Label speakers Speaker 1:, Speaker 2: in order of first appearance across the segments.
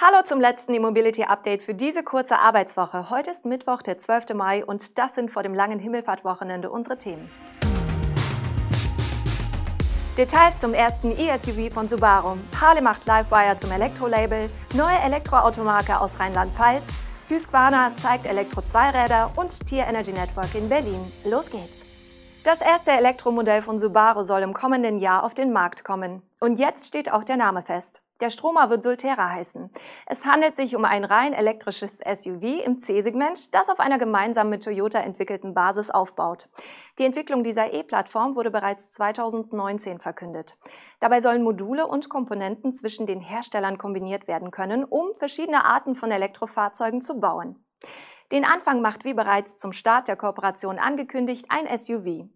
Speaker 1: Hallo zum letzten E-Mobility Update für diese kurze Arbeitswoche. Heute ist Mittwoch, der 12. Mai und das sind vor dem langen Himmelfahrtwochenende unsere Themen. Details zum ersten E-SUV von Subaru. Harley macht Livewire zum Elektrolabel, neue Elektroautomarke aus Rheinland-Pfalz, Husqvarna zeigt Elektro-Zweiräder und Tier Energy Network in Berlin. Los geht's! Das erste Elektromodell von Subaru soll im kommenden Jahr auf den Markt kommen. Und jetzt steht auch der Name fest. Der Stromer wird Sultera heißen. Es handelt sich um ein rein elektrisches SUV im C-Segment, das auf einer gemeinsam mit Toyota entwickelten Basis aufbaut. Die Entwicklung dieser E-Plattform wurde bereits 2019 verkündet. Dabei sollen Module und Komponenten zwischen den Herstellern kombiniert werden können, um verschiedene Arten von Elektrofahrzeugen zu bauen. Den Anfang macht wie bereits zum Start der Kooperation angekündigt ein SUV.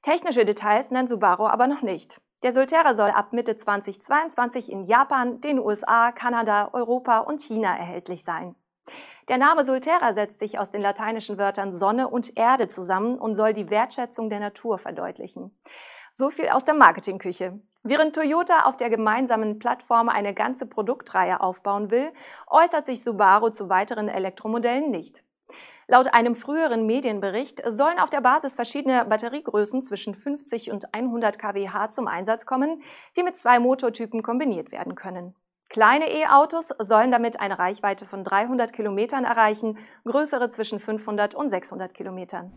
Speaker 1: Technische Details nennt Subaru aber noch nicht. Der Solterra soll ab Mitte 2022 in Japan, den USA, Kanada, Europa und China erhältlich sein. Der Name Solterra setzt sich aus den lateinischen Wörtern Sonne und Erde zusammen und soll die Wertschätzung der Natur verdeutlichen. So viel aus der Marketingküche. Während Toyota auf der gemeinsamen Plattform eine ganze Produktreihe aufbauen will, äußert sich Subaru zu weiteren Elektromodellen nicht. Laut einem früheren Medienbericht sollen auf der Basis verschiedene Batteriegrößen zwischen 50 und 100 kWh zum Einsatz kommen, die mit zwei Motortypen kombiniert werden können. Kleine E-Autos sollen damit eine Reichweite von 300 Kilometern erreichen, größere zwischen 500 und 600 Kilometern.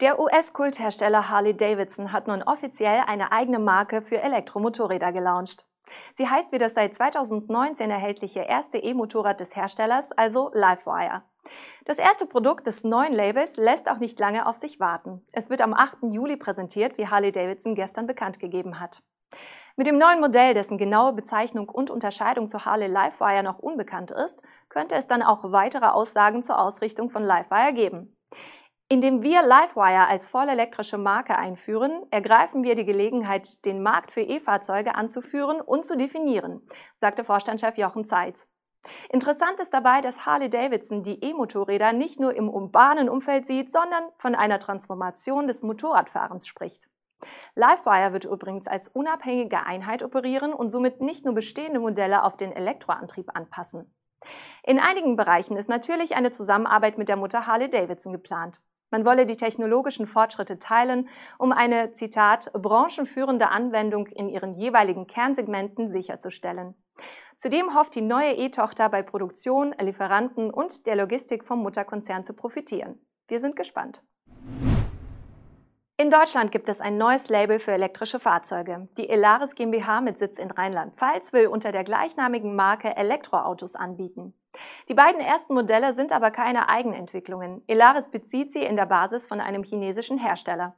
Speaker 1: Der US-Kulthersteller Harley Davidson hat nun offiziell eine eigene Marke für Elektromotorräder gelauncht. Sie heißt wie das seit 2019 erhältliche erste E-Motorrad des Herstellers, also Livewire. Das erste Produkt des neuen Labels lässt auch nicht lange auf sich warten. Es wird am 8. Juli präsentiert, wie Harley Davidson gestern bekannt gegeben hat. Mit dem neuen Modell, dessen genaue Bezeichnung und Unterscheidung zu Harley Livewire noch unbekannt ist, könnte es dann auch weitere Aussagen zur Ausrichtung von Livewire geben. Indem wir Livewire als vollelektrische Marke einführen, ergreifen wir die Gelegenheit, den Markt für E-Fahrzeuge anzuführen und zu definieren, sagte Vorstandschef Jochen Zeitz. Interessant ist dabei, dass Harley Davidson die E-Motorräder nicht nur im urbanen Umfeld sieht, sondern von einer Transformation des Motorradfahrens spricht. Livewire wird übrigens als unabhängige Einheit operieren und somit nicht nur bestehende Modelle auf den Elektroantrieb anpassen. In einigen Bereichen ist natürlich eine Zusammenarbeit mit der Mutter Harley Davidson geplant. Man wolle die technologischen Fortschritte teilen, um eine, Zitat, branchenführende Anwendung in ihren jeweiligen Kernsegmenten sicherzustellen. Zudem hofft die neue E-Tochter bei Produktion, Lieferanten und der Logistik vom Mutterkonzern zu profitieren. Wir sind gespannt. In Deutschland gibt es ein neues Label für elektrische Fahrzeuge. Die Elaris GmbH mit Sitz in Rheinland-Pfalz will unter der gleichnamigen Marke Elektroautos anbieten. Die beiden ersten Modelle sind aber keine Eigenentwicklungen. Elaris bezieht sie in der Basis von einem chinesischen Hersteller.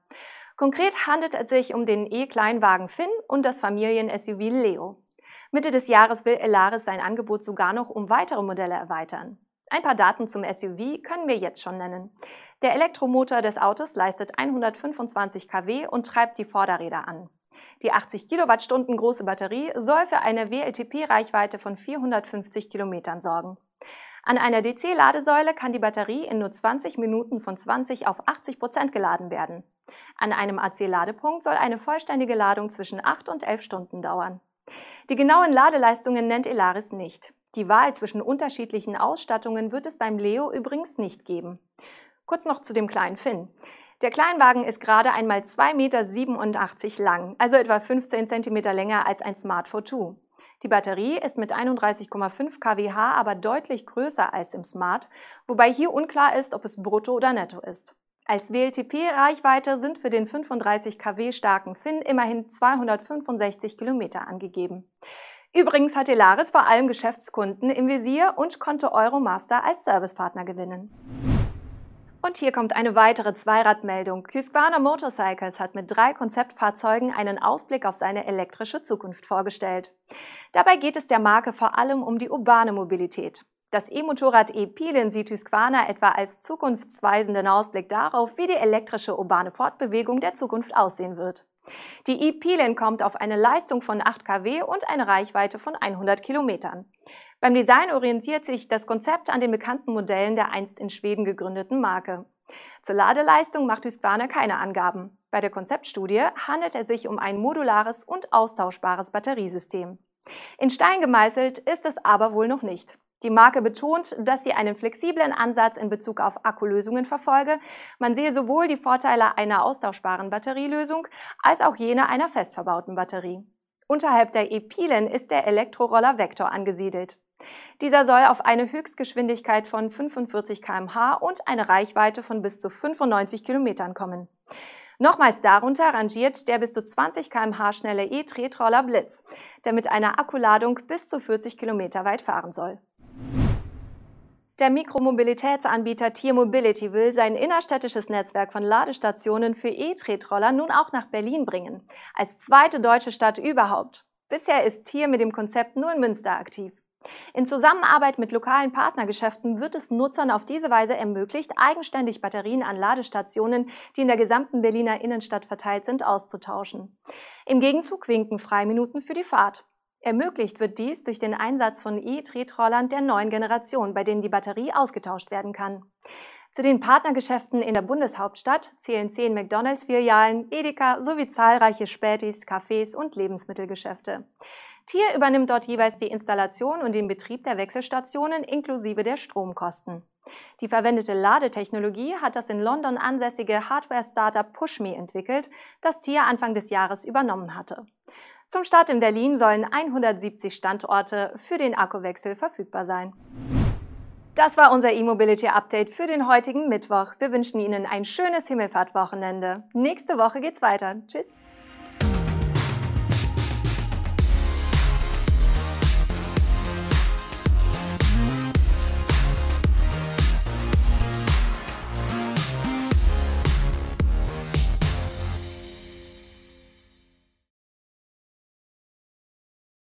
Speaker 1: Konkret handelt es sich um den E-Kleinwagen Finn und das Familien-SUV Leo. Mitte des Jahres will Elaris sein Angebot sogar noch um weitere Modelle erweitern. Ein paar Daten zum SUV können wir jetzt schon nennen. Der Elektromotor des Autos leistet 125 kW und treibt die Vorderräder an. Die 80 Kilowattstunden große Batterie soll für eine WLTP-Reichweite von 450 Kilometern sorgen. An einer DC-Ladesäule kann die Batterie in nur 20 Minuten von 20 auf 80 Prozent geladen werden. An einem AC-Ladepunkt soll eine vollständige Ladung zwischen 8 und 11 Stunden dauern. Die genauen Ladeleistungen nennt Elaris nicht. Die Wahl zwischen unterschiedlichen Ausstattungen wird es beim Leo übrigens nicht geben. Kurz noch zu dem kleinen Finn. Der Kleinwagen ist gerade einmal 2,87 Meter lang, also etwa 15 Zentimeter länger als ein Smart 4 Die Batterie ist mit 31,5 kWh aber deutlich größer als im Smart, wobei hier unklar ist, ob es brutto oder netto ist. Als WLTP-Reichweite sind für den 35 kW starken Finn immerhin 265 Kilometer angegeben. Übrigens hat Elaris vor allem Geschäftskunden im Visier und konnte Euromaster als Servicepartner gewinnen. Und hier kommt eine weitere Zweiradmeldung. Husqvarna Motorcycles hat mit drei Konzeptfahrzeugen einen Ausblick auf seine elektrische Zukunft vorgestellt. Dabei geht es der Marke vor allem um die urbane Mobilität. Das E-Motorrad E-Pilin sieht Husqvarna etwa als zukunftsweisenden Ausblick darauf, wie die elektrische urbane Fortbewegung der Zukunft aussehen wird. Die E-Pilin kommt auf eine Leistung von 8 kW und eine Reichweite von 100 Kilometern. Beim Design orientiert sich das Konzept an den bekannten Modellen der einst in Schweden gegründeten Marke. Zur Ladeleistung macht Husqvarna keine Angaben. Bei der Konzeptstudie handelt es sich um ein modulares und austauschbares Batteriesystem. In Stein gemeißelt ist es aber wohl noch nicht. Die Marke betont, dass sie einen flexiblen Ansatz in Bezug auf Akkulösungen verfolge. Man sehe sowohl die Vorteile einer austauschbaren Batterielösung als auch jene einer fest verbauten Batterie. Unterhalb der E-Pilen ist der Elektroroller Vector angesiedelt. Dieser soll auf eine Höchstgeschwindigkeit von 45 kmh und eine Reichweite von bis zu 95 Kilometern kommen. Nochmals darunter rangiert der bis zu 20 kmh schnelle E-Tretroller Blitz, der mit einer Akkuladung bis zu 40 Kilometer weit fahren soll. Der Mikromobilitätsanbieter Tier Mobility will sein innerstädtisches Netzwerk von Ladestationen für E-Tretroller nun auch nach Berlin bringen, als zweite deutsche Stadt überhaupt. Bisher ist Tier mit dem Konzept nur in Münster aktiv. In Zusammenarbeit mit lokalen Partnergeschäften wird es Nutzern auf diese Weise ermöglicht, eigenständig Batterien an Ladestationen, die in der gesamten Berliner Innenstadt verteilt sind, auszutauschen. Im Gegenzug winken Freiminuten für die Fahrt. Ermöglicht wird dies durch den Einsatz von E-Tretrollern der neuen Generation, bei denen die Batterie ausgetauscht werden kann. Zu den Partnergeschäften in der Bundeshauptstadt zählen zehn McDonalds-Filialen, Edeka sowie zahlreiche Spätis, Cafés und Lebensmittelgeschäfte. Tier übernimmt dort jeweils die Installation und den Betrieb der Wechselstationen inklusive der Stromkosten. Die verwendete Ladetechnologie hat das in London ansässige Hardware-Startup PushMe entwickelt, das Tier Anfang des Jahres übernommen hatte. Zum Start in Berlin sollen 170 Standorte für den Akkuwechsel verfügbar sein. Das war unser E-Mobility Update für den heutigen Mittwoch. Wir wünschen Ihnen ein schönes Himmelfahrtwochenende. Nächste Woche geht's weiter. Tschüss.